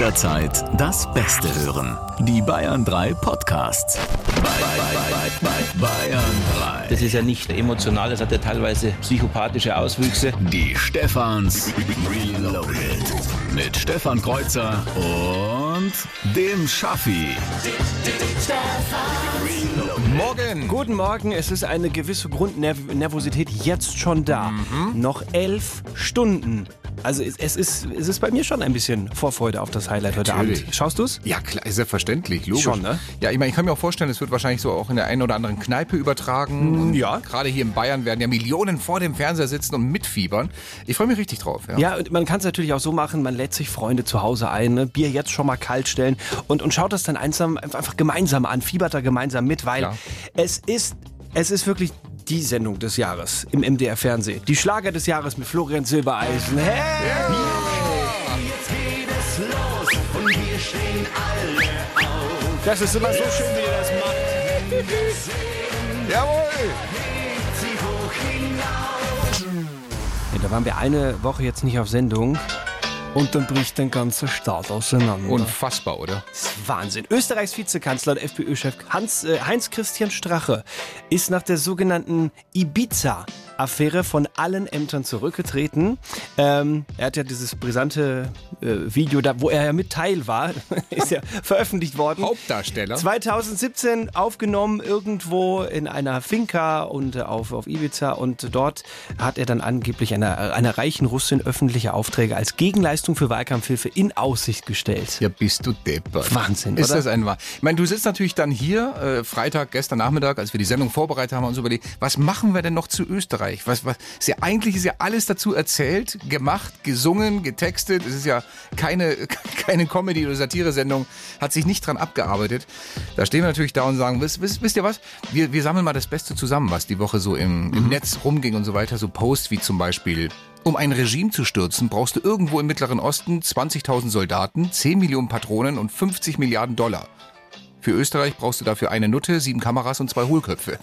jederzeit das Beste hören. Die Bayern 3 Podcasts. Bei Bayern 3. Das ist ja nicht emotional, das hat ja teilweise psychopathische Auswüchse. Die Stefans Reloaded. Mit Stefan Kreuzer und dem Schaffi. Morgen. Guten Morgen, es ist eine gewisse Grundnervosität jetzt schon da. Noch elf Stunden. Also es, es, ist, es ist bei mir schon ein bisschen Vorfreude auf das Highlight heute Natürlich. Abend. Schaust du's? Ja, klar, selbstverständlich, logisch. Schon, ne? Ja, ich meine, ich kann mir auch vorstellen, es wird wahrscheinlich so auch in der einen oder anderen Kneipe übertragen. Und ja. Gerade hier in Bayern werden ja Millionen vor dem Fernseher sitzen und mitfiebern. Ich freue mich richtig drauf. Ja. Ja, und man kann es natürlich auch so machen, man lädt sich Freunde zu Hause ein, ne? Bier jetzt schon mal kalt stellen und, und schaut das dann einsam, einfach gemeinsam an, fiebert da gemeinsam mit, weil Ja. es ist, es ist wirklich die Sendung des Jahres im MDR Fernsehen. Die Schlager des Jahres mit Florian Silbereisen. Hey! Das ist immer so schön, wie ihr das macht. Jawohl. Ja, da waren wir eine Woche jetzt nicht auf Sendung und dann bricht der ganze Staat auseinander. Unfassbar, oder? Das ist Wahnsinn. Österreichs Vizekanzler und FPÖ-Chef Hans, äh, Heinz-Christian Strache ist nach der sogenannten Ibiza-Affäre von allen Ämtern zurückgetreten. Ähm, er hat ja dieses brisante äh, Video, da, wo er ja mit Teil war, ist ja veröffentlicht worden. Hauptdarsteller. 2017 aufgenommen irgendwo in einer Finca und äh, auf, auf Ibiza und dort hat er dann angeblich einer, einer reichen Russin öffentliche Aufträge als Gegenleistung für Wahlkampfhilfe in Aussicht gestellt. Ja, bist du deppert. Wahnsinn, Ist oder? das ein Wahr? Ich meine, du sitzt natürlich dann hier, äh, Freitag, gestern Nachmittag, als wir die Sendung vorbereitet haben, und uns überlegt, was machen wir denn noch zu Österreich? Was, was, ist ja, eigentlich ist ja alles dazu erzählt, gemacht, gesungen, getextet. Es ist ja keine, keine Comedy- oder Satire-Sendung, hat sich nicht dran abgearbeitet. Da stehen wir natürlich da und sagen, wisst, wisst, wisst ihr was? Wir, wir sammeln mal das Beste zusammen, was die Woche so im, im Netz rumging und so weiter. So Posts wie zum Beispiel, um ein Regime zu stürzen, brauchst du irgendwo im Mittleren Osten 20.000 Soldaten, 10 Millionen Patronen und 50 Milliarden Dollar. Für Österreich brauchst du dafür eine Nutte, sieben Kameras und zwei Hohlköpfe.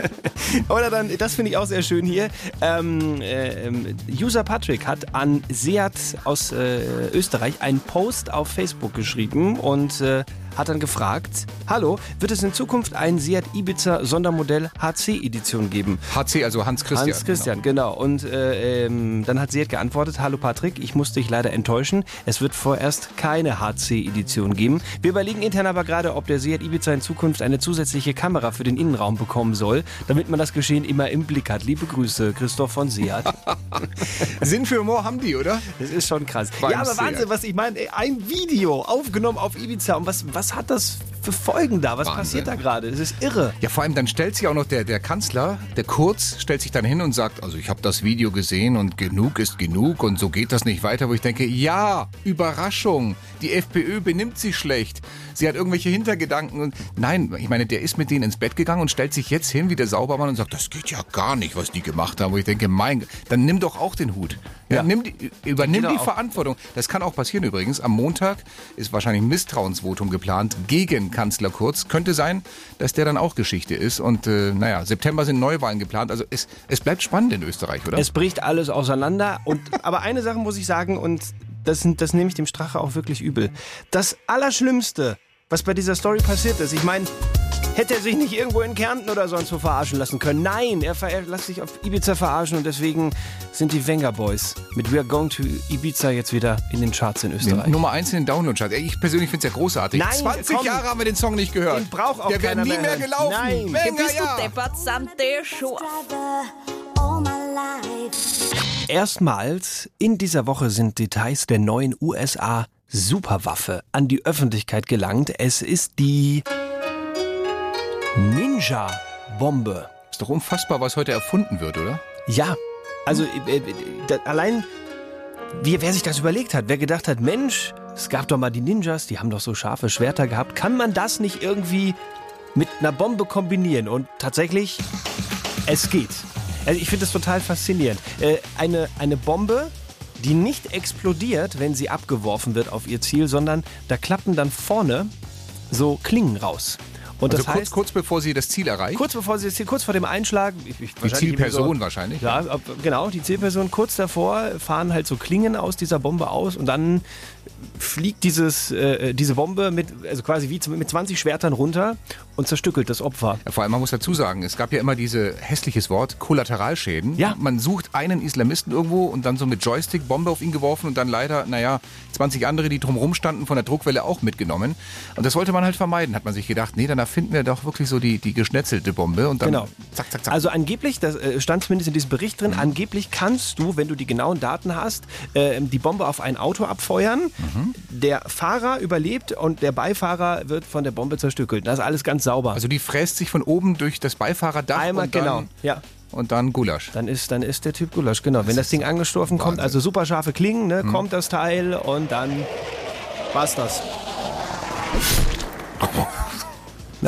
Oder dann, das finde ich auch sehr schön hier. Ähm, äh, User Patrick hat an Seat aus äh, Österreich einen Post auf Facebook geschrieben und äh, hat dann gefragt, hallo, wird es in Zukunft ein Seat Ibiza Sondermodell HC-Edition geben? HC, also Hans Christian. Hans Christian, genau. Und äh, ähm, dann hat Seat geantwortet, hallo Patrick, ich muss dich leider enttäuschen. Es wird vorerst keine HC-Edition geben. Wir überlegen intern aber gerade, ob der Seat Ibiza in Zukunft eine zusätzliche Kamera für den Innenraum bekommen soll, damit man das Geschehen immer im Blick hat. Liebe Grüße, Christoph von Seat. Genau. Sinn für Humor haben die, oder? Das ist schon krass. Beim ja, aber. Wahnsinn, was ich meine. Ein Video aufgenommen auf Ibiza. Und was, was hat das für Folgen da? Was Wahnsinn. passiert da gerade? Das ist irre. Ja, vor allem dann stellt sich auch noch der, der Kanzler, der Kurz, stellt sich dann hin und sagt, also ich habe das Video gesehen und genug ist genug und so geht das nicht weiter, wo ich denke, ja, Überraschung, die FPÖ benimmt sich schlecht. Sie hat irgendwelche Hintergedanken und nein, ich meine, der ist mit denen ins Bett gegangen und stellt sich jetzt hin wie der Saubermann und sagt, das geht ja gar nicht, was die gemacht haben, wo ich denke, mein, Gott, dann nimm doch auch den Hut. Ja, Ja. Nimm die, übernimm Geht die. Verantwortung. Das kann auch passieren übrigens. Am Montag ist wahrscheinlich ein Misstrauensvotum geplant gegen Kanzler Kurz. Könnte sein, dass der dann auch Geschichte ist. Und äh, naja, September sind Neuwahlen geplant. Also es, es bleibt spannend in Österreich, oder? Es bricht alles auseinander. Und, aber eine Sache muss ich sagen, und das, das nehme ich dem Strache auch wirklich übel. Das Allerschlimmste, was bei dieser Story passiert ist, ich meine, hätte er sich nicht irgendwo in Kärnten oder sonst wo verarschen lassen können. Nein, er, ver- er lässt sich auf Ibiza verarschen und deswegen sind die Wenger Boys mit We Are Going to Ibiza jetzt wieder in den Charts in Österreich. Nummer eins in den Download-Charts. Ich persönlich finde es ja großartig. Nein, 20 komm. Jahre haben wir den Song nicht gehört. Den braucht auch Der wäre nie mehr mehr gelaufen. Nein. Wenger, Bist du ja. deppert, life. Erstmals in dieser Woche sind Details der neuen USA Superwaffe an die Öffentlichkeit gelangt. Es ist die Ninja-Bombe. Ist doch unfassbar, was heute erfunden wird, oder? Ja, also äh, äh, da, allein, wie, wer sich das überlegt hat, wer gedacht hat, Mensch, es gab doch mal die Ninjas, die haben doch so scharfe Schwerter gehabt, kann man das nicht irgendwie mit einer Bombe kombinieren? Und tatsächlich, es geht. Also ich finde das total faszinierend. Äh, eine, eine Bombe, die nicht explodiert, wenn sie abgeworfen wird auf ihr Ziel, sondern da klappen dann vorne so Klingen raus. Und Also das kurz, heißt, kurz bevor sie das Ziel erreicht. kurz bevor sie das Ziel, kurz vor dem Einschlag, ich, ich, die Zielperson irgendwie wahrscheinlich. So, ja, genau, die Zielperson kurz davor fahren halt so Klingen aus dieser Bombe aus und dann fliegt dieses, äh, diese Bombe mit, also quasi wie mit 20 Schwertern runter und zerstückelt das Opfer. Ja, vor allem, man muss dazu sagen, es gab ja immer diese hässliches Wort, Kollateralschäden. Ja. Man sucht einen Islamisten irgendwo und dann so mit Joystick Bombe auf ihn geworfen und dann leider, naja, 20 andere, die drumherum standen, von der Druckwelle auch mitgenommen. Und das wollte man halt vermeiden, hat man sich gedacht. Nee, dann erfinden wir doch wirklich so die, die geschnetzelte Bombe und dann Genau. zack, zack, zack. Also angeblich, das äh, stand zumindest in diesem Bericht drin, angeblich kannst du, wenn du die genauen Daten hast, äh, die Bombe auf ein Auto abfeuern. Der Fahrer überlebt und der Beifahrer wird von der Bombe zerstückelt. Das ist alles ganz sauber. Also die fräst sich von oben durch das Beifahrerdach Einmal und dann, genau. Ja. und dann Gulasch. Dann ist, dann ist der Typ Gulasch, genau. Wenn das Ding angestoßen kommt, also super scharfe Klingen, ne, kommt das Teil und dann war's das.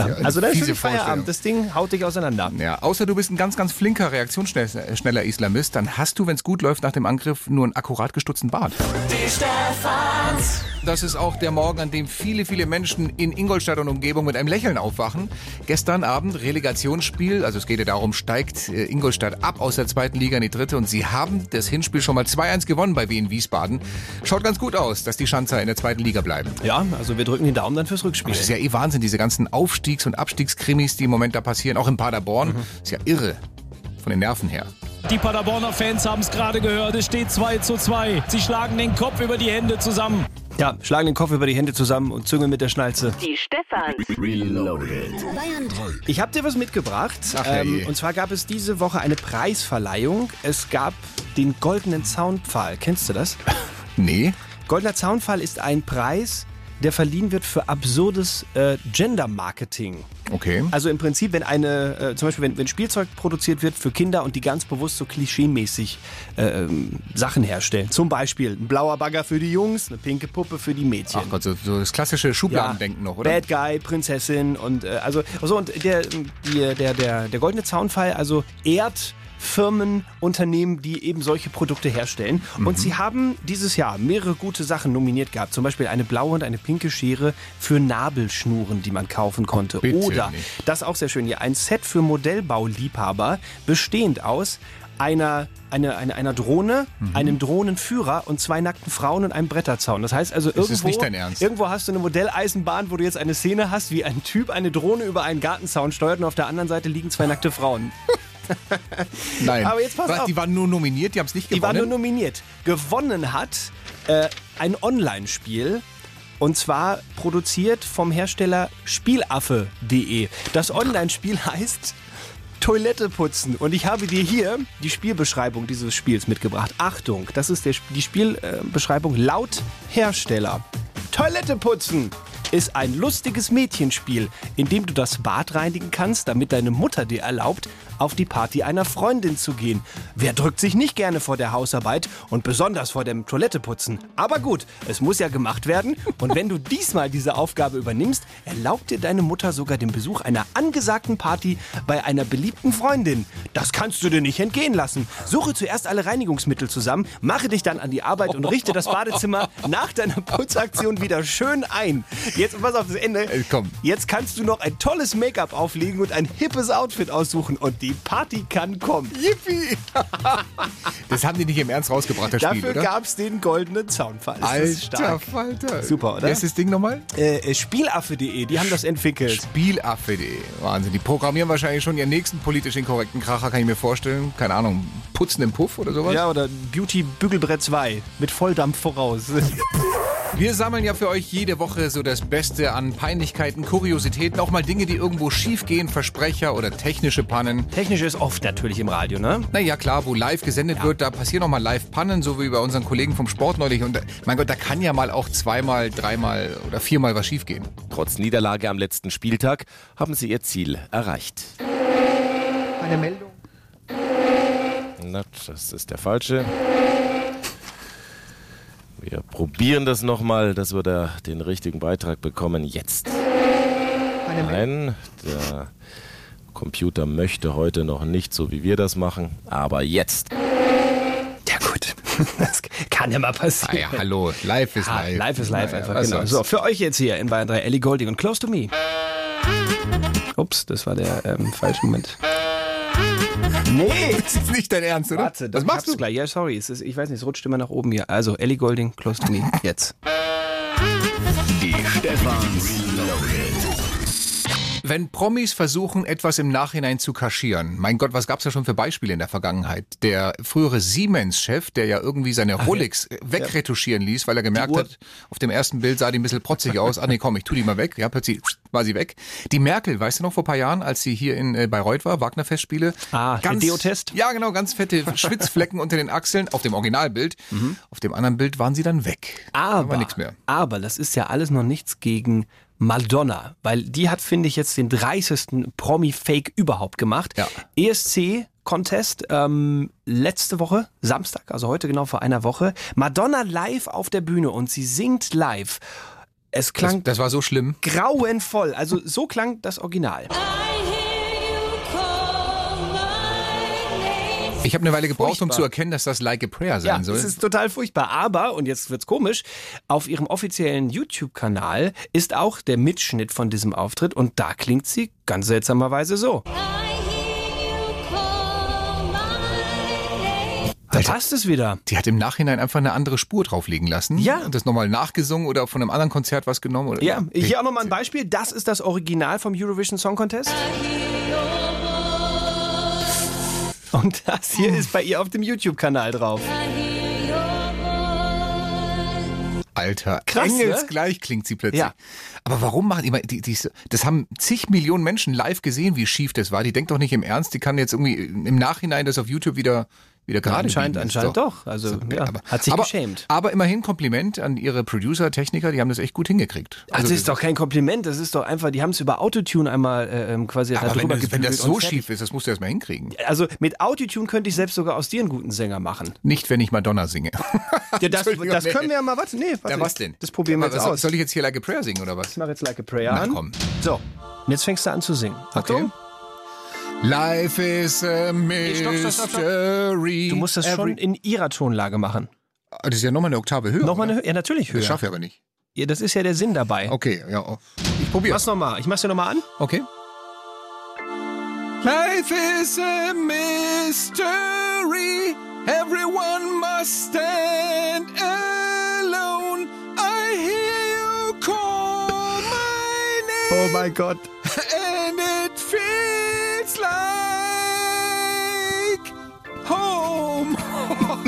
Ja, also dann ist schon Feierabend. Das Ding haut dich auseinander. Ja, außer du bist ein ganz, ganz flinker, reaktionsschneller Islamist, dann hast du, wenn es gut läuft, nach dem Angriff nur einen akkurat gestutzten Bart. Das ist auch der Morgen, an dem viele, viele Menschen in Ingolstadt und Umgebung mit einem Lächeln aufwachen. Gestern Abend Relegationsspiel, also es geht ja darum, steigt äh, Ingolstadt ab aus der zweiten Liga in die dritte und sie haben das Hinspiel schon mal 2-1 gewonnen bei Wien Wiesbaden. Schaut ganz gut aus, dass die Schanzer in der zweiten Liga bleiben. Ja, also wir drücken den Daumen dann fürs Rückspiel. Das ist ja eh Wahnsinn, diese ganzen Aufstiegs- und Abstiegskrimis, die im Moment da passieren, auch in Paderborn. Ist ja irre. Von den Nerven her. Die Paderborner Fans haben es gerade gehört. Es steht 2 zu 2. Sie schlagen den Kopf über die Hände zusammen. Ja, schlagen den Kopf über die Hände zusammen und züngeln mit der Schnalze. Die. Bayern 3. Ich habe dir was mitgebracht. Ach, herrje. und zwar gab es diese Woche eine Preisverleihung. Es gab den Goldenen Zaunpfahl. Kennst du das? Nee. Goldener Zaunpfahl ist ein Preis, der verliehen wird für absurdes äh, Gender-Marketing. Okay. Also im Prinzip, wenn eine, äh, zum Beispiel, wenn, wenn Spielzeug produziert wird für Kinder und die ganz bewusst so klischeemäßig äh, ähm, Sachen herstellen. Zum Beispiel ein blauer Bagger für die Jungs, eine pinke Puppe für die Mädchen. Ach Gott, so, so das klassische Schubladendenken noch, oder? Bad Guy, Prinzessin und äh, also so und der, die, der, der, der goldene Zaunfall also ehrt Firmen, Unternehmen, die eben solche Produkte herstellen. Mhm. Und sie haben dieses Jahr mehrere gute Sachen nominiert gehabt. Zum Beispiel eine blaue und eine pinke Schere für Nabelschnuren, die man kaufen konnte. bitte Oder, nicht. das ist auch sehr schön hier, ein Set für Modellbauliebhaber, bestehend aus einer, eine, eine, einer Drohne, Mhm. einem Drohnenführer und zwei nackten Frauen und einem Bretterzaun. Das heißt also irgendwo, ist nicht dein Ernst. irgendwo hast du eine Modelleisenbahn, wo du jetzt eine Szene hast, wie ein Typ eine Drohne über einen Gartenzaun steuert und auf der anderen Seite liegen zwei nackte Frauen. Nein. Aber jetzt pass Was, auf. Die waren nur nominiert, die haben es nicht Die war gewonnen. nur nominiert. Gewonnen hat äh, ein Online-Spiel. Und zwar produziert vom Hersteller Spielaffe.de. Das Online-Spiel heißt Toilette putzen. Und ich habe dir hier die Spielbeschreibung dieses Spiels mitgebracht. Achtung, das ist der, die Spielbeschreibung laut Hersteller. Toilette putzen ist ein lustiges Mädchenspiel, in dem du das Bad reinigen kannst, damit deine Mutter dir erlaubt, auf die Party einer Freundin zu gehen. Wer drückt sich nicht gerne vor der Hausarbeit und besonders vor dem Toiletteputzen? Aber gut, es muss ja gemacht werden und wenn du diesmal diese Aufgabe übernimmst, erlaubt dir deine Mutter sogar den Besuch einer angesagten Party bei einer beliebten Freundin. Das kannst du dir nicht entgehen lassen. Suche zuerst alle Reinigungsmittel zusammen, mache dich dann an die Arbeit und richte das Badezimmer nach deiner Putzaktion wieder schön ein. Jetzt pass auf das Ende. Äh, komm. Jetzt kannst du noch ein tolles Make-up auflegen und ein hippes Outfit aussuchen und die Party kann kommen. Yippie! das haben die nicht im Ernst rausgebracht, das Spiel, Dafür oder? gab's den goldenen Zaunfall. Ist Alter. Falter. Super, oder? Wer ist das Ding nochmal? Äh, Spielaffe.de, die haben das entwickelt. Spielaffe.de. Wahnsinn. Die programmieren wahrscheinlich schon ihren nächsten politisch inkorrekten Kracher, kann ich mir vorstellen. Keine Ahnung, Putzen im Puff oder sowas? Ja, oder Beauty Bügelbrett 2 mit Volldampf voraus. Wir sammeln ja für euch jede Woche so das Beste an Peinlichkeiten, Kuriositäten, auch mal Dinge, die irgendwo schiefgehen, Versprecher oder technische Pannen. Technisch ist oft natürlich im Radio, ne? Naja, klar, wo live gesendet wird, da passieren auch mal Live-Pannen, so wie bei unseren Kollegen vom Sport neulich. Und da, mein Gott, da kann ja mal auch zweimal, dreimal oder viermal was schiefgehen. Trotz Niederlage am letzten Spieltag haben sie ihr Ziel erreicht. Eine Meldung. Na, das ist der falsche. Wir probieren das nochmal, dass wir da den richtigen Beitrag bekommen. Jetzt. Eine Meldung. Nein, der Computer möchte heute noch nicht so, wie wir das machen. Aber jetzt. Ja gut, das kann ja mal Ah passieren. ja, hallo, live ist Ah, live. live ist live Naja, einfach, genau. soll's. So, für euch jetzt hier in Bayern 3 Ellie Golding und Close to Me. Ups, das war der ähm, falsche Moment. Nee! Das ist nicht dein Ernst, oder? Warte, Was ich machst du? gleich. Ja, sorry, es ist, ich weiß nicht, es rutscht immer nach oben hier. Also, Ellie Golding, Close to Me, jetzt. Die Stefans Loaded. Wenn Promis versuchen, etwas im Nachhinein zu kaschieren, mein Gott, was gab's da schon für Beispiele in der Vergangenheit? Der frühere Siemens-Chef, der ja irgendwie seine Rolex äh, wegretuschieren ließ, weil er gemerkt hat, auf dem ersten Bild sah die ein bisschen protzig aus. Ah nee, komm, ich tu die mal weg. Ja, plötzlich war sie weg. Die Merkel, weißt du noch, vor paar Jahren, als sie hier in äh, Bayreuth war, Wagner-Festspiele. Ah, der Deo-Test? Ja, genau, ganz fette Schwitzflecken unter den Achseln, auf dem Originalbild. Auf dem anderen Bild waren sie dann weg. Da Aber, war nichts mehr. aber das ist ja alles noch nichts gegen Madonna, weil die hat, finde ich, jetzt den dreißigsten Promi-Fake überhaupt gemacht. Ja. ESC-Contest ähm, letzte Woche, Samstag, also heute genau vor einer Woche. Madonna live auf der Bühne und sie singt live. Es Das, klang das war so schlimm. grauenvoll. Also so klang das Original. Ich habe eine Weile gebraucht, um Furchtbar. zu erkennen, dass das Like a Prayer sein Ja, soll. es ist total furchtbar. Aber, und jetzt wird's komisch, auf ihrem offiziellen YouTube-Kanal ist auch der Mitschnitt von diesem Auftritt und da klingt sie ganz seltsamerweise so. Da passt es wieder. Die hat im Nachhinein einfach eine andere Spur drauflegen lassen. Ja. Und das nochmal nachgesungen oder von einem anderen Konzert was genommen. Oder? Ja, hier auch nochmal ein Beispiel. Das ist das Original vom Eurovision Song Contest. Und das hier ist bei ihr auf dem YouTube-Kanal drauf. Alter, Krass, ne? engelsgleich klingt sie plötzlich. Ja. Aber warum machen die, mal- die, die, das haben zig Millionen Menschen live gesehen, wie schief das war. Die denkt doch nicht im Ernst, die kann jetzt irgendwie im Nachhinein das auf YouTube wieder, wieder gerade anscheinend- anscheinend doch. Also, ja, hat sich aber, geschämt. Aber immerhin Kompliment an ihre Producer, Techniker, die haben das echt gut hingekriegt. Also, das ist doch kein Kompliment, das ist doch einfach, die haben es über Autotune einmal äh, ähm, quasi aber wenn, drüber das, wenn das so schief ist, das musst du erst mal hinkriegen. Also mit Autotune könnte ich selbst sogar aus dir einen guten Sänger machen. Nicht, wenn ich Madonna singe. Ja, das, das nee. können wir ja mal, warte, nee, warte. Ja, was denn? Das probieren wir Aber jetzt aus. Soll ich jetzt hier Like a Prayer singen oder was? Ich mache jetzt Like a Prayer Na an. komm. So, und jetzt fängst du an zu singen. Achtung. Life is a stopp, stopp, stopp, stopp. mystery. Du musst das schon in ihrer Tonlage machen. Ah, Das ist ja nochmal eine Oktave höher. Nochmal eine, ja, natürlich höher. Das schaffe ich aber nicht. Ja, das ist ja der Sinn dabei. Okay, ja. oh. Ich probiere. Mach's nochmal. Ich mach's dir nochmal an. Okay. Life is a mystery. Everyone must stand alone. I hear you call my name. Oh mein Gott. And it feels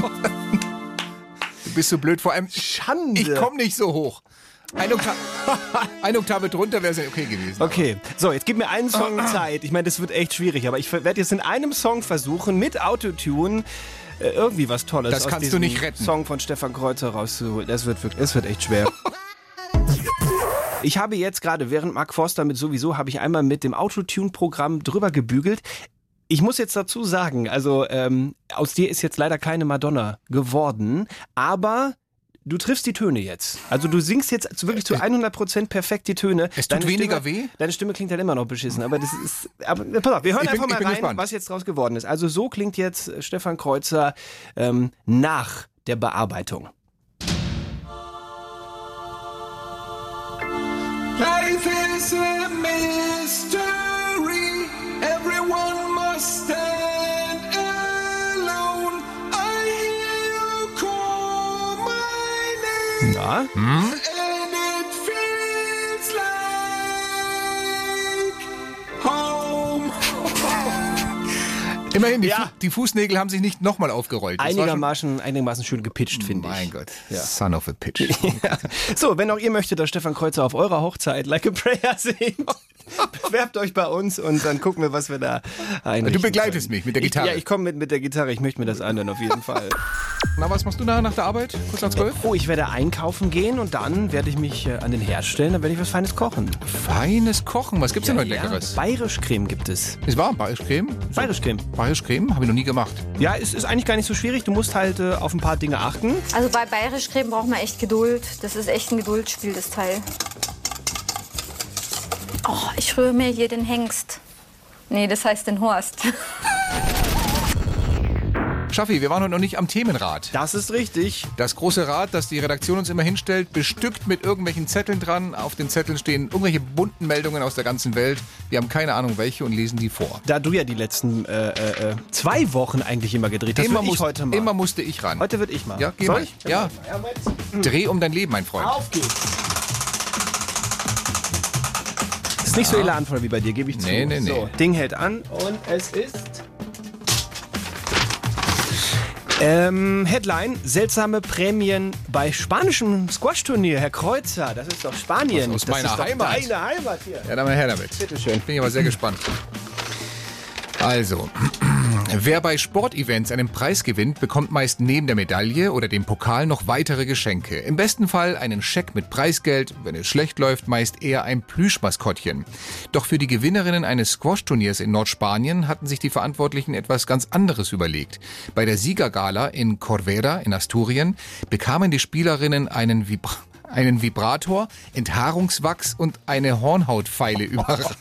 du bist so blöd, vor allem. Schande. Ich komme nicht so hoch. Eine, Okta eine Oktave drunter wäre es ja okay gewesen. Okay, so, jetzt gib mir einen Song Zeit. Ich meine, das wird echt schwierig, aber ich werde jetzt in einem Song versuchen, mit Autotune äh, irgendwie was Tolles Das aus kannst du diesem nicht retten. Song von Stefan Kreuzer rauszuholen. Das wird wirklich, das wird echt schwer. Ich habe jetzt gerade, während Mark Forster mit sowieso, habe ich einmal mit dem Autotune-Programm drüber gebügelt. Ich muss jetzt dazu sagen, also ähm, aus dir ist jetzt leider keine Madonna geworden, aber du triffst die Töne jetzt. Also du singst jetzt wirklich zu 100% perfekt die Töne. Es tut weniger Stimme, weh? Deine Stimme klingt halt immer noch beschissen, aber das ist. Aber pass auf, wir hören Ich bin- einfach mal bin rein, gespannt. was jetzt draus geworden ist. Also so klingt jetzt äh, Stefan Kreuzer ähm, nach der Bearbeitung. Life is a mystery. Ja. Home. Immerhin, die, Ja. Fu die Fußnägel haben sich nicht nochmal aufgerollt. Einigermaßen, einigermaßen schön gepitcht, finde ich. Mein Gott, Ja. son of a pitch. Ja. So, wenn auch ihr möchtet, dass Stefan Kreuzer auf eurer Hochzeit Like a Prayer singt, bewerbt euch bei uns und dann gucken wir, was wir da einrichten Du begleitest können. mich mit der Gitarre. Ich, ja, ich komme mit, mit der Gitarre. Ich möchte mir das anhören, auf jeden Fall. Na, was machst du nachher nach der Arbeit? Kurz nach zwölf? Oh, ich werde einkaufen gehen und dann werde ich mich äh, an den Herd stellen, dann werde ich was Feines kochen. Feines Kochen. Was gibt's denn heute Ja, Leckeres? Bayerisch-Creme gibt es. Es war Bayerisch Creme. Bayerisch-Creme. Bayerisch Creme? Habe ich noch nie gemacht. Ja, es ist eigentlich gar nicht so schwierig. Du musst halt äh, auf ein paar Dinge achten. Also bei Bayerisch Creme braucht man echt Geduld. Das ist echt ein Geduldsspiel, das Teil. Oh, ich rühre mir hier den Hengst. Nee, das heißt den Horst. Schaffi, wir waren heute noch nicht am Themenrad. Das ist richtig. Das große Rad, das die Redaktion uns immer hinstellt, bestückt mit irgendwelchen Zetteln dran. Auf den Zetteln stehen irgendwelche bunten Meldungen aus der ganzen Welt. Wir haben keine Ahnung welche und lesen die vor. Da du ja die letzten äh, äh, äh, zwei Wochen eigentlich immer gedreht hast, immer, würd ich muss- heute mal. immer musste ich ran. heute wird ich mal. Ja, geh Soll mal. ich? Ja. Dreh um dein Leben, mein Freund. Auf geht's. Ist nicht so elanvoll wie bei dir, gebe ich zu. Nee, nee, nee. So, Ding hält an und es ist. Ähm, Headline: Seltsame Prämien bei spanischem Squash-Turnier. Herr Kreuzer, das ist doch Spanien. Aus das meiner ist doch Heimat. Deine Heimat hier. Ja, dann mal her damit. Bitteschön. Bin ich aber sehr gespannt. Also, wer bei Sportevents einen Preis gewinnt, bekommt meist neben der Medaille oder dem Pokal noch weitere Geschenke. Im besten Fall einen Scheck mit Preisgeld, wenn es schlecht läuft, meist eher ein Plüschmaskottchen. Doch für die Gewinnerinnen eines Squash-Turniers in Nordspanien hatten sich die Verantwortlichen etwas ganz anderes überlegt. Bei der Siegergala in Corvera in Asturien bekamen die Spielerinnen einen Vibra einen Vibrator, Enthaarungswachs und eine Hornhautpfeile überreicht.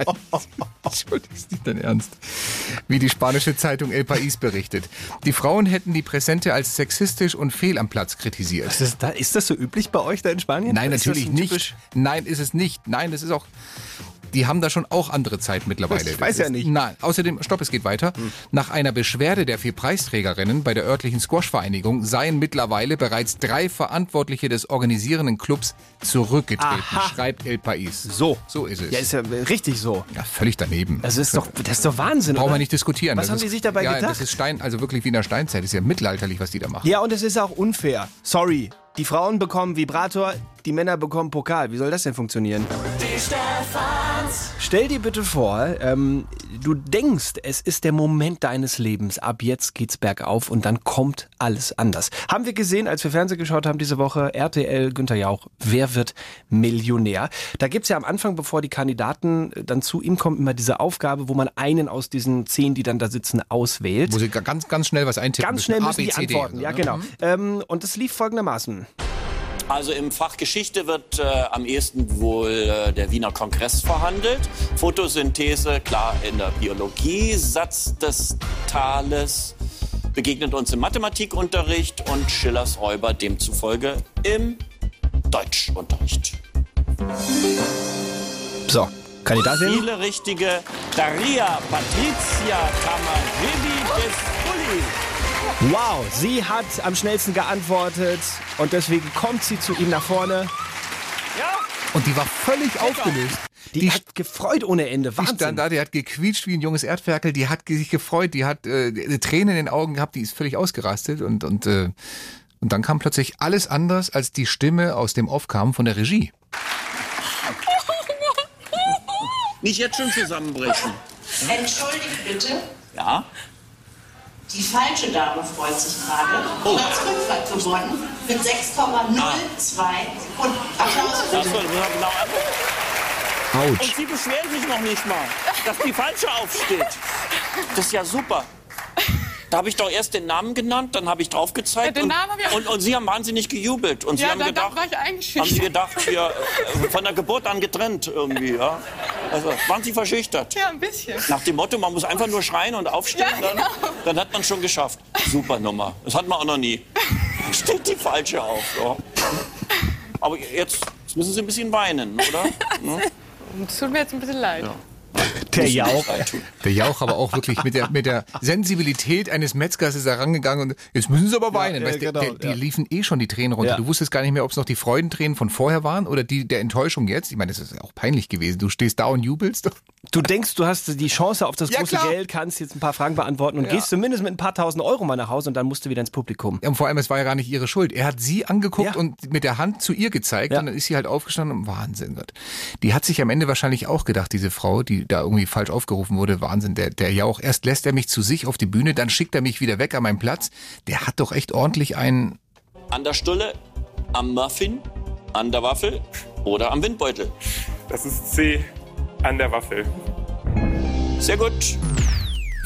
Entschuldigung, ist nicht dein Ernst. Wie die spanische Zeitung El País berichtet. Die Frauen hätten die Präsente als sexistisch und fehl am Platz kritisiert. Ist das, da, ist das so üblich bei euch da in Spanien? Nein, Ist natürlich nicht. Nein, ist es nicht. Nein, das ist auch. Die haben da schon auch andere Zeit mittlerweile. Ich weiß ja nicht. Hm. Nein, außerdem, stopp, es geht weiter. Nach einer Beschwerde der vier Preisträgerinnen bei der örtlichen Squash-Vereinigung seien mittlerweile bereits drei Verantwortliche des organisierenden Clubs zurückgetreten, Aha. schreibt El País. So. So ist es. Ja, ist ja richtig so. Ja, völlig daneben. Das ist doch, das ist doch Wahnsinn, Brauchen oder? wir nicht diskutieren. Was Das haben ist, die sich dabei ja, gedacht? Das ist Stein, also wirklich wie in der Steinzeit. Das ist ja mittelalterlich, was die da machen. Ja, und es ist auch unfair. Sorry. Die Frauen bekommen Vibrator, die Männer bekommen Pokal. Wie soll das denn funktionieren? Stell dir bitte vor, ähm, du denkst, es ist der Moment deines Lebens. Ab jetzt geht's bergauf und dann kommt alles anders. Haben wir gesehen, als wir Fernsehen geschaut haben diese Woche, RTL, Günther Jauch, wer wird Millionär? Da gibt's ja am Anfang, bevor die Kandidaten dann zu ihm kommen, immer diese Aufgabe, wo man einen aus diesen zehn, die dann da sitzen, auswählt. Wo sie ganz, ganz schnell was eintippen Ganz müssen. schnell A, müssen B, die C, antworten. und so, Ja, ne? genau. Ähm, und das lief folgendermaßen. Also im Fach Geschichte wird äh, am ehesten wohl äh, der Wiener Kongress verhandelt. Photosynthese, klar in der Biologie. Satz des Tales begegnet uns im Mathematikunterricht und Schillers Räuber demzufolge im Deutschunterricht. So, Kandidatin. Viele richtige Daria Patricia Camarelli des Uli. Wow, sie hat am schnellsten geantwortet und deswegen kommt sie zu ihm nach vorne. Und die war völlig aufgelöst. Die, hat gefreut ohne Ende. Die Wahnsinn. stand da, die hat gequietscht wie ein junges Erdferkel, die hat sich gefreut, die hat äh, die Tränen in den Augen gehabt, die ist völlig ausgerastet und, und, äh, und dann kam plötzlich alles anders, als die Stimme aus dem Off kam von der Regie. Nicht jetzt schon zusammenbrechen. Entschuldigt bitte, Ja? Die falsche Dame freut sich gerade. Oh. 5 hat gewonnen mit 6,02 Sekunden. Applaus Das bitte. war genau anders. Autsch. Und Sie beschweren sich noch nicht mal, dass die falsche aufsteht. Das ist ja super. Da habe ich doch erst den Namen genannt, dann habe ich drauf gezeigt. Ja, und, hab und, und Sie haben wahnsinnig gejubelt. Und Sie Ja, haben da- da gedacht, war ich eigentlich haben Sie gedacht, hier, äh, von der Geburt an getrennt irgendwie. Ja? Also, waren Sie verschüchtert? Ja, ein bisschen. Nach dem Motto, man muss einfach nur schreien und aufstehen, Ja, dann, genau. dann hat man schon geschafft. Super Nummer. Das hat man auch noch nie. Steht die falsche auf. Ja. Aber jetzt, jetzt müssen Sie ein bisschen weinen, oder? Hm? Es tut mir jetzt ein bisschen leid. Der Jauch. Der Jauch aber auch wirklich mit der, mit der Sensibilität eines Metzgers ist er rangegangen und jetzt müssen sie aber weinen. ja, weißt, du, genau, der, die ja. liefen eh schon die Tränen runter. Ja. Du wusstest gar nicht mehr, ob es noch die Freudentränen von vorher waren oder die der Enttäuschung jetzt. Ich meine, das ist ja auch peinlich gewesen. Du stehst da und jubelst. Du denkst, du hast die Chance auf das Ja, große. Geld, kannst jetzt ein paar Fragen beantworten und Ja. gehst zumindest mit ein paar tausend Euro mal nach Hause und dann musst du wieder ins Publikum. Ja, Und vor allem, es war ja gar nicht ihre Schuld. Er hat sie angeguckt Ja. und mit der Hand zu ihr gezeigt Ja. und dann ist sie halt aufgestanden und Wahnsinn. Gott. Die hat sich am Ende wahrscheinlich auch gedacht, diese Frau, die da irgendwie falsch aufgerufen wurde, Wahnsinn. Der, der Jauch, erst lässt er mich zu sich auf die Bühne, dann schickt er mich wieder weg an meinen Platz. Der hat doch echt ordentlich einen An der Stulle, am Muffin, an der Waffel oder am Windbeutel. Das ist C an der Waffel. Sehr gut.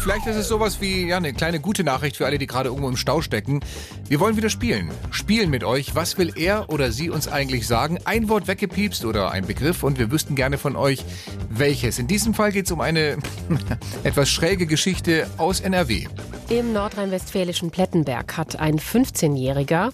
Vielleicht ist es sowas wie ja, eine kleine gute Nachricht für alle, die gerade irgendwo im Stau stecken. Wir wollen wieder spielen. Spielen mit euch. Was will er oder sie uns eigentlich sagen? Ein Wort weggepiepst oder ein Begriff und wir wüssten gerne von euch, welches. In diesem Fall geht es um eine etwas schräge Geschichte aus NRW. Im nordrhein-westfälischen Plettenberg hat ein 15-Jähriger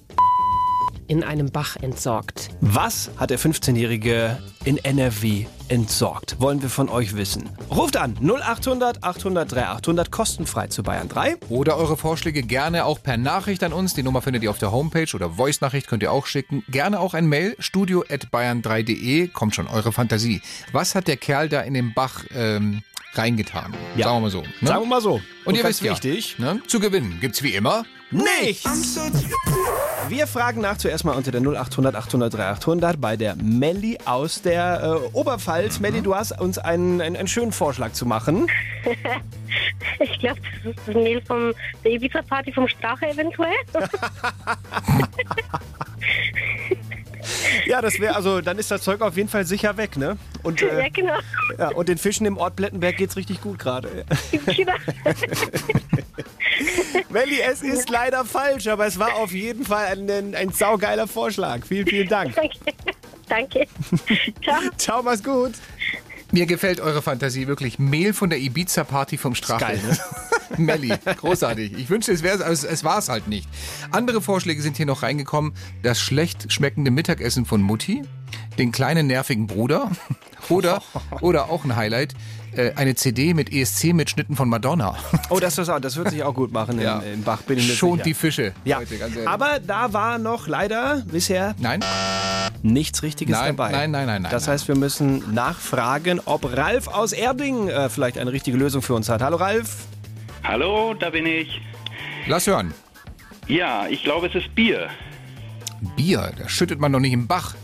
in einem Bach entsorgt. Was hat der 15-Jährige in NRW entsorgt? Wollen wir von euch wissen. Ruft an 0800 800 3800 kostenfrei zu Bayern 3. Oder eure Vorschläge gerne auch per Nachricht an uns. Die Nummer findet ihr auf der Homepage oder Voice-Nachricht könnt ihr auch schicken. Gerne auch ein Mail, studio.bayern3.de. Kommt schon, eure Fantasie. Was hat der Kerl da in den Bach ähm, reingetan? Ja. Sagen wir mal so. Ne? Sagen wir mal so. Und, ihr ganz wisst wichtig, ja, ne? zu gewinnen gibt's wie immer nichts. Wir fragen nach zuerst mal unter der 0800 800 3800 bei der Melli aus der äh, Oberpfalz. Melli, du hast uns einen, einen, einen schönen Vorschlag zu machen. Ich glaube, das ist das Mail von der Ibiza-Party vom Strache eventuell. Ja, das wäre also, dann ist das Zeug auf jeden Fall sicher weg, ne? Und, äh, ja, genau. ja, und den Fischen im Ort Plettenberg geht's richtig gut gerade. Genau. Melli, es ist leider falsch, aber es war auf jeden Fall ein, ein, ein saugeiler Vorschlag. Vielen, vielen Dank. Danke. Ciao. Ciao, mach's gut. Mir gefällt eure Fantasie wirklich. Mehl von der Ibiza-Party vom Strache. geil, ne? Melli, großartig. Ich wünschte, es wäre es, es war es halt nicht. Andere Vorschläge sind hier noch reingekommen. Das schlecht schmeckende Mittagessen von Mutti, den kleinen nervigen Bruder oder, oder auch ein Highlight, äh, eine CD mit ESC-Mitschnitten von Madonna. Oh, das, ist auch, das wird sich auch gut machen Ja. im, im Bach, bin Schont sicher. die Fische. Ja, Leute, aber da war noch leider bisher Nein? nichts Richtiges Nein, dabei. nein, nein, nein, nein, Das heißt, wir müssen nachfragen, ob Ralf aus Erding äh, vielleicht eine richtige Lösung für uns hat. Hallo Ralf. Hallo, da bin ich. Lass hören. Ja, ich glaube, es ist Bier. Bier, das schüttet man doch nicht im Bach.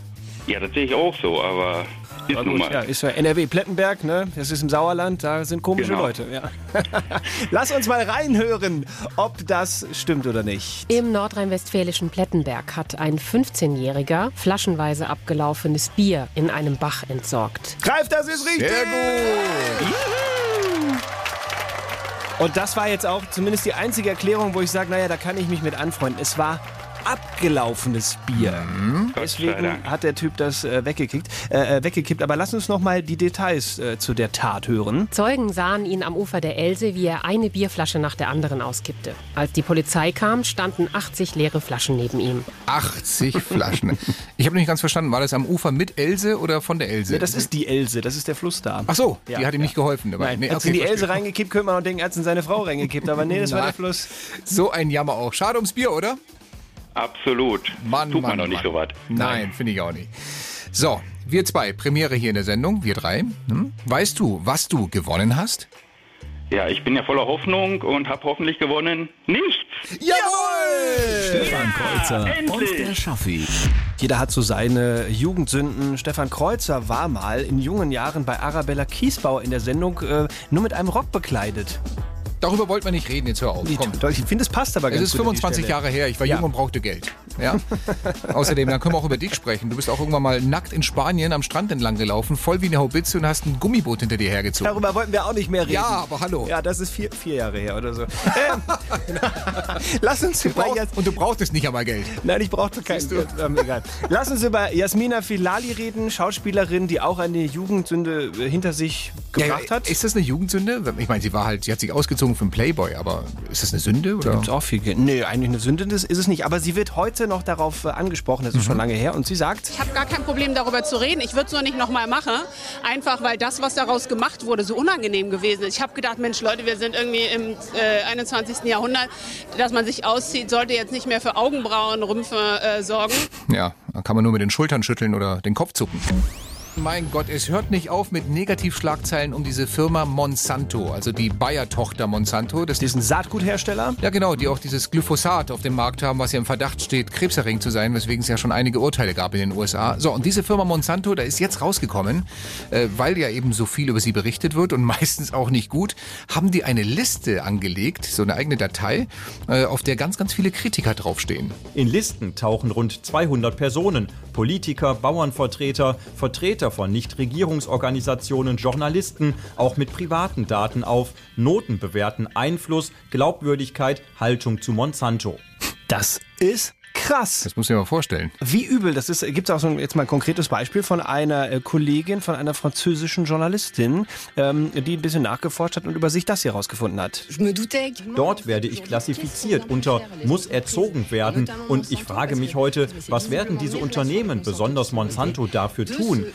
Ja, das sehe ich auch so, aber ist nun mal. Ja, ist ja NRW Plettenberg, ne? Das ist im Sauerland, da sind komische Genau. Leute. Ja. Lass uns mal reinhören, ob das stimmt oder nicht. Im nordrhein-westfälischen Plettenberg hat ein 15-Jähriger flaschenweise abgelaufenes Bier in einem Bach entsorgt. Ralf, das ist richtig! Sehr gut. Und das war jetzt auch zumindest die einzige Erklärung, wo ich sage, naja, da kann ich mich mit anfreunden. Es war abgelaufenes Bier. Mhm. Deswegen hat der Typ das äh, weggekickt, äh, äh, weggekippt. Aber lass uns noch mal die Details äh, zu der Tat hören. Zeugen sahen ihn am Ufer der Else, wie er eine Bierflasche nach der anderen auskippte. Als die Polizei kam, standen 80 leere Flaschen neben ihm. 80 Flaschen. Ich habe nicht ganz verstanden, war das am Ufer mit Else oder von der Else? Nee, das ist die Else, das ist der Fluss da. Ach so, Ja, die hat ihm ja. nicht geholfen dabei. Nein, Nee, hat okay, in die verstehe. Else reingekippt, könnte man auch denken, er hat es in seine Frau reingekippt. Aber nee, das war der Nein. Fluss. So ein Jammer auch. Schade ums Bier, oder? Absolut. Mann, Tut man doch nicht so was. Nein, finde ich auch nicht. So, wir zwei, Premiere hier in der Sendung, wir drei. Hm? Weißt du, was du gewonnen hast? Ja, ich bin ja voller Hoffnung und habe hoffentlich gewonnen. Nichts. Jawohl! Stefan Kreuzer und der Schaffi. Jeder hat so seine Jugendsünden. Stefan Kreuzer war mal in jungen Jahren bei Arabella Kiesbauer in der Sendung äh, nur mit einem Rock bekleidet. Darüber wollten wir nicht reden, jetzt hör auf. Komm. Ich finde, es passt aber Es ganz ist gut an die 25 Stelle. Jahre her, ich war Ja. jung und brauchte Geld. Ja? Außerdem, dann können wir auch über dich sprechen. Du bist auch irgendwann mal nackt in Spanien am Strand entlang gelaufen, voll wie eine Haubitze und hast ein Gummiboot hinter dir hergezogen. Darüber wollten wir auch nicht mehr reden. Ja, aber hallo. Ja, das ist vier, vier Jahre her oder so. Ähm, Lass uns über Brauch- Jas und du brauchtest nicht einmal Geld. Nein, ich brauchte kein Geld. Ähm, egal. Lass uns über Jasmina Filali reden, Schauspielerin, die auch eine Jugendsünde äh, hinter sich gebracht hat. Ist das eine Jugendsünde? Ich meine, sie war halt, sie hat sich ausgezogen für einen Playboy, aber ist das eine Sünde? Da Oder? gibt es auch viel Geld. Nee, eigentlich eine Sünde ist es nicht. Aber sie wird heute noch darauf äh, angesprochen, das ist schon lange her. Und sie sagt, Ich habe gar kein Problem darüber zu reden. Ich würde es nur nicht nochmal machen. Einfach weil das, was daraus gemacht wurde, so unangenehm gewesen ist. Ich habe gedacht, Mensch Leute, wir sind irgendwie im äh, 21. Jahrhundert. Dass man sich auszieht, sollte jetzt nicht mehr für Augenbrauenrümpfe äh, sorgen. Ja, da kann man nur mit den Schultern schütteln oder den Kopf zucken. Mein Gott, es hört nicht auf mit Negativschlagzeilen um diese Firma Monsanto, also die Bayer-Tochter Monsanto. Das diesen Saatguthersteller? Ja, genau, die auch dieses Glyphosat auf dem Markt haben, was ja im Verdacht steht, krebserregend zu sein, weswegen es ja schon einige Urteile gab in den USA. So, und diese Firma Monsanto, da ist jetzt rausgekommen, äh, weil ja eben so viel über sie berichtet wird und meistens auch nicht gut, haben die eine Liste angelegt, so eine eigene Datei, äh, auf der ganz, ganz viele Kritiker draufstehen. In Listen tauchen rund 200 Personen, Politiker, Bauernvertreter, Vertreter von Nichtregierungsorganisationen, Journalisten, auch mit privaten Daten auf, Noten bewerten Einfluss, Glaubwürdigkeit, Haltung zu Monsanto. das ist Krass. Das muss ich mir mal vorstellen. Wie übel, das ist, gibt es auch so ein, jetzt mal ein konkretes Beispiel von einer äh, Kollegin, von einer französischen Journalistin, ähm, die ein bisschen nachgeforscht hat und über sich das hier rausgefunden hat. Dort werde ich klassifiziert unter muss erzogen werden und ich frage mich heute, was werden diese Unternehmen, besonders Monsanto, dafür tun?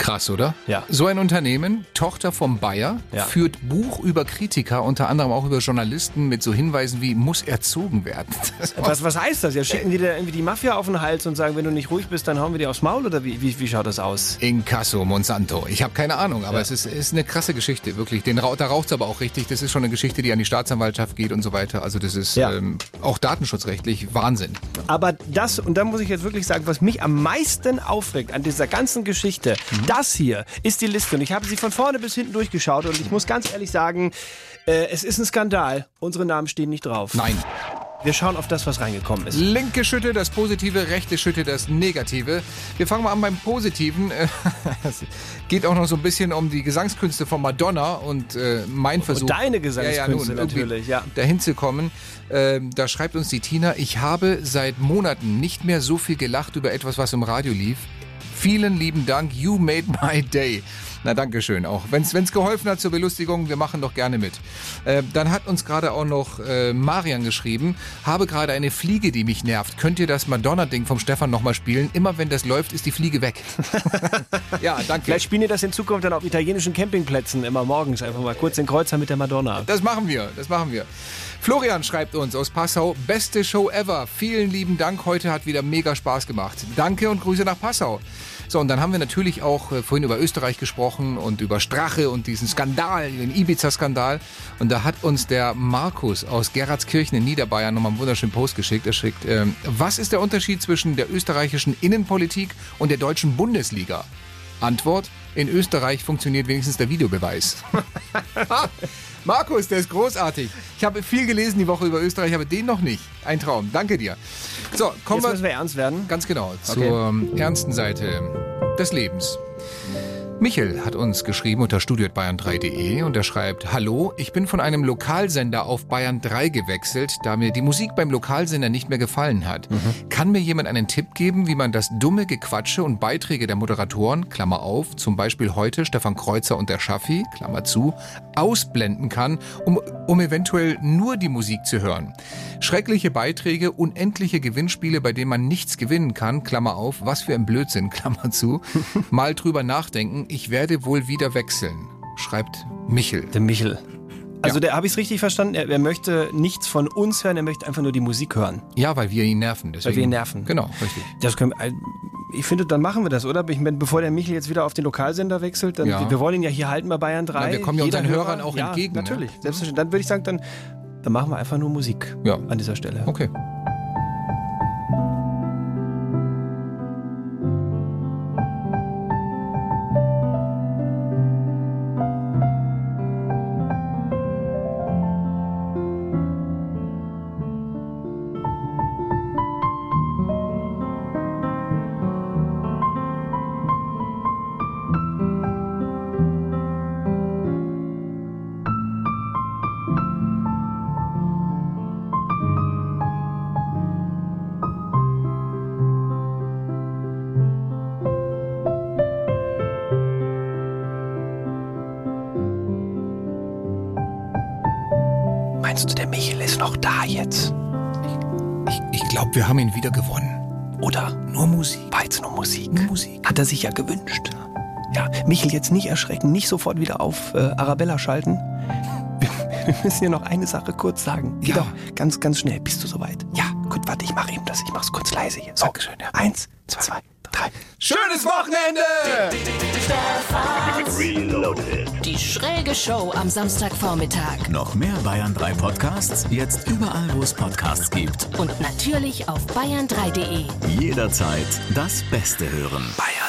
Krass, oder? Ja. So ein Unternehmen, Tochter vom Bayer, Ja. führt Buch über Kritiker, unter anderem auch über Journalisten mit so Hinweisen wie muss erzogen werden. Was, was heißt das? Ja, schicken die dir irgendwie die Mafia auf den Hals und sagen, wenn du nicht ruhig bist, dann hauen wir dir aufs Maul oder wie, wie, wie schaut das aus? Inkasso, Monsanto. Ich habe keine Ahnung, aber es ist, ist eine krasse Geschichte, wirklich. Den, da raucht es aber auch richtig. Das ist schon eine Geschichte, die an die Staatsanwaltschaft geht und so weiter. Also das ist Ja. ähm, auch datenschutzrechtlich Wahnsinn. Aber das, und da muss ich jetzt wirklich sagen, was mich am meisten aufregt an dieser ganzen Geschichte, das hier ist die Liste. Und ich habe sie von vorne bis hinten durchgeschaut und ich muss ganz ehrlich sagen, äh, es ist ein Skandal. Unsere Namen stehen nicht drauf. Nein. Wir schauen auf das, was reingekommen ist. Linke Schütte das Positive, rechte Schütte das Negative. Wir fangen mal an beim Positiven. Es geht auch noch so ein bisschen um die Gesangskünste von Madonna und äh, mein Versuch. deine Gesangskünste irgendwie natürlich, ja. Dahin zu kommen. Ähm, da schreibt uns die Tina, ich habe seit Monaten nicht mehr so viel gelacht über etwas, was im Radio lief. Vielen lieben Dank, you made my day. Na, danke schön auch. Wenn es geholfen hat zur Belustigung, wir machen doch gerne mit. Äh, dann hat uns gerade auch noch äh, Marian geschrieben, habe gerade eine Fliege, die mich nervt. Könnt ihr das Madonna-Ding vom Stefan nochmal spielen? Immer wenn das läuft, ist die Fliege weg. ja, danke. Vielleicht spielen wir das in Zukunft dann auf italienischen Campingplätzen immer morgens einfach mal kurz den Kreuzer mit der Madonna. Das machen wir, das machen wir. Florian schreibt uns aus Passau, beste Show ever. Vielen lieben Dank, heute hat wieder mega Spaß gemacht. Danke und Grüße nach Passau. So, und dann haben wir natürlich auch äh, vorhin über Österreich gesprochen und über Strache und diesen Skandal, den Ibiza-Skandal. Und da hat uns der Markus aus Geradskirchen in Niederbayern nochmal einen wunderschönen Post geschickt. Er schickt, ähm, was ist der Unterschied zwischen der österreichischen Innenpolitik und der deutschen Bundesliga? Antwort, in Österreich funktioniert wenigstens der Videobeweis. Markus, der ist großartig. Ich habe viel gelesen die Woche über Österreich, aber den noch nicht. Ein Traum. Danke dir. So, kommen Jetzt müssen wir ernst werden. Ganz genau, Okay. zur ähm, ernsten Seite des Lebens. Michel hat uns geschrieben unter studio.bayern3.de und er schreibt, Hallo, ich bin von einem Lokalsender auf Bayern 3 gewechselt, da mir die Musik beim Lokalsender nicht mehr gefallen hat. Kann mir jemand einen Tipp geben, wie man das dumme Gequatsche und Beiträge der Moderatoren, Klammer auf, zum Beispiel heute Stefan Kreuzer und der Schaffi, Klammer zu, ausblenden kann, um, um eventuell nur die Musik zu hören? Schreckliche Beiträge, unendliche Gewinnspiele, bei denen man nichts gewinnen kann, Klammer auf, was für ein Blödsinn, Klammer zu. Mal drüber nachdenken, ich werde wohl wieder wechseln, schreibt Michel. Der Michel. Also der habe ich es richtig verstanden. Er, er möchte nichts von uns hören, er möchte einfach nur die Musik hören. Ja, weil wir ihn nerven. Deswegen. Weil wir ihn nerven. Genau, richtig. Das können, äh, ich finde, dann machen wir das, oder? Ich meine, bevor der Michel jetzt wieder auf den Lokalsender wechselt, dann Ja. wir wollen ihn ja hier halten bei Bayern 3. Na, wir kommen ja unseren Hörer- Hörern auch ja, entgegen, ne? Natürlich, selbstverständlich. Dann würde ich sagen, dann, dann machen wir einfach nur Musik Ja. an dieser Stelle. Okay. Du, der Michel ist noch da jetzt? Ich, ich glaube, wir haben ihn wieder gewonnen. Oder? Nur Musik. War jetzt nur Musik. Nur Musik. Hat er sich ja gewünscht. Ja, Michel, jetzt nicht erschrecken, nicht sofort wieder auf äh, Arabella schalten. Wir, wir müssen hier noch eine Sache kurz sagen. Ja. doch ganz, ganz schnell. Bist du soweit? Ja, gut, warte, ich mache eben das. Ich mach's kurz leise hier. So. Dankeschön, ja. Eins, zwei, drei. Schönes Wochenende! Die schräge Show am Samstagvormittag. Noch mehr Bayern 3 Podcasts, jetzt überall, wo es Podcasts gibt. Und natürlich auf bayern3.de. Jederzeit das Beste hören. Bayern